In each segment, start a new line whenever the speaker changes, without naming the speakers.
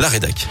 la rédac.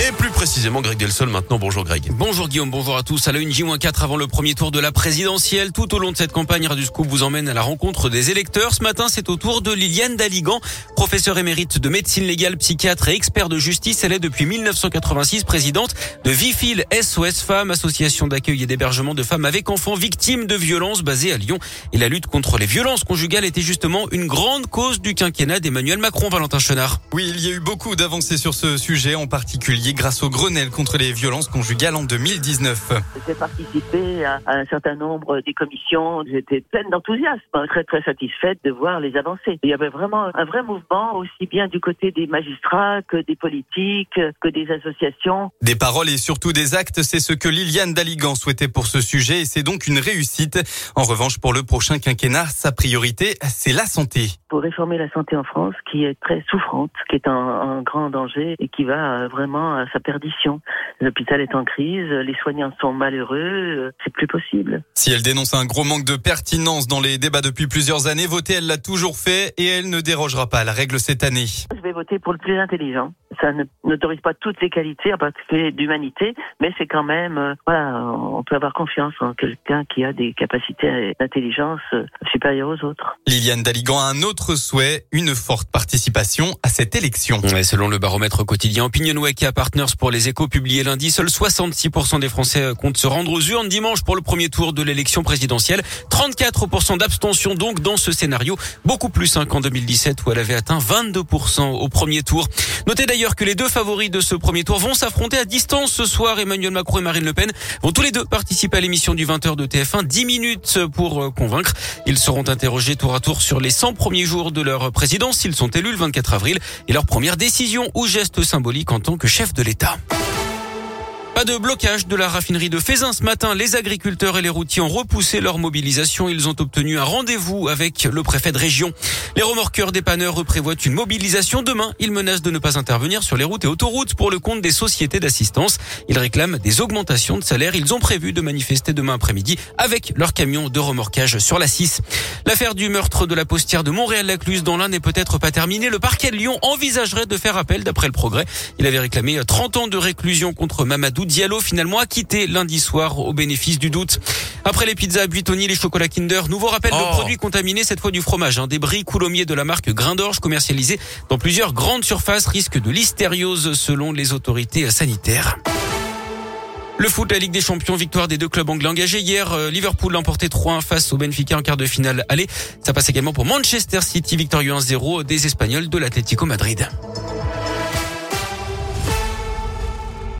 Et plus précisément, Greg Delsol maintenant. Bonjour Greg.
Bonjour Guillaume, bonjour à tous. À la une J-4 avant le premier tour de la présidentielle. Tout au long de cette campagne, Radio Scoop vous emmène à la rencontre des électeurs. Ce matin, c'est au tour de Liliane Daligan, professeure émérite de médecine légale, psychiatre et expert de justice. Elle est depuis 1986 présidente de Vifil SOS Femmes, association d'accueil et d'hébergement de femmes avec enfants victimes de violences basée à Lyon. Et la lutte contre les violences conjugales était justement une grande cause du quinquennat d'Emmanuel Macron, Valentin Chenard.
Oui, il y a eu beaucoup d'avancées sur ce sujet, en particulier grâce au Grenelle contre les violences conjugales en 2019.
J'ai participé à, un certain nombre des commissions. J'étais pleine d'enthousiasme, très très satisfaite de voir les avancées. Il y avait vraiment un vrai mouvement, aussi bien du côté des magistrats que des politiques, que des associations.
Des paroles et surtout des actes, c'est ce que Liliane Daligan souhaitait pour ce sujet et c'est donc une réussite. En revanche, pour le prochain quinquennat, sa priorité, c'est la santé.
Pour réformer la santé en France, qui est très souffrante, qui est en, grand danger et qui va vraiment à sa perdition. L'hôpital est en crise, les soignants sont malheureux, c'est plus possible.
Si elle dénonce un gros manque de pertinence dans les débats depuis plusieurs années, voter, elle l'a toujours fait et elle ne dérogera pas à la règle cette année.
Je vais voter pour le plus intelligent. Ça n'autorise pas toutes les qualités, en particulier d'humanité, mais c'est quand même, euh, voilà, on peut avoir confiance en quelqu'un qui a des capacités d'intelligence euh, supérieures aux autres.
Liliane Daligan a un autre souhait, une forte participation à cette élection.
selon le baromètre quotidien Opinionway qui a Partners pour les échos publié lundi, seuls 66% des Français comptent se rendre aux urnes dimanche pour le premier tour de l'élection présidentielle. 34% d'abstention donc dans ce scénario, beaucoup plus hein, qu'en 2017 où elle avait atteint 22% au premier tour. Notez d'ailleurs que les deux favoris de ce premier tour vont s'affronter à distance ce soir. Emmanuel Macron et Marine Le Pen vont tous les deux participer à l'émission du 20h de TF1. 10 minutes pour euh, convaincre. Ils seront interrogés tour à tour sur les 100 premiers jours de leur présidence s'ils sont élus le 24 avril et leur première décision ou geste symbolique en tant que chef de l'État. Pas de blocage de la raffinerie de Fézin ce matin. Les agriculteurs et les routiers ont repoussé leur mobilisation. Ils ont obtenu un rendez-vous avec le préfet de région. Les remorqueurs dépanneurs prévoient une mobilisation demain. Ils menacent de ne pas intervenir sur les routes et autoroutes pour le compte des sociétés d'assistance. Ils réclament des augmentations de salaire. Ils ont prévu de manifester demain après-midi avec leur camion de remorquage sur la 6. L'affaire du meurtre de la postière de Montréal-Lacluse dans l'un n'est peut-être pas terminée. Le parquet de Lyon envisagerait de faire appel d'après le progrès. Il avait réclamé 30 ans de réclusion contre Mamadou Diallo, finalement acquitté lundi soir au bénéfice du doute. Après les pizzas Buitoni, les chocolats Kinder, nouveau rappel de oh. produits contaminés, cette fois du fromage. Hein. Des bris coulommiers de la marque Grain d'Orge commercialisés dans plusieurs grandes surfaces risquent de listériose selon les autorités sanitaires. Le foot, la Ligue des Champions, victoire des deux clubs anglais engagés. Hier, euh, Liverpool emporté 3-1 face au Benfica en quart de finale. Allez, ça passe également pour Manchester City, victorieux 1-0 des Espagnols de l'Atlético Madrid.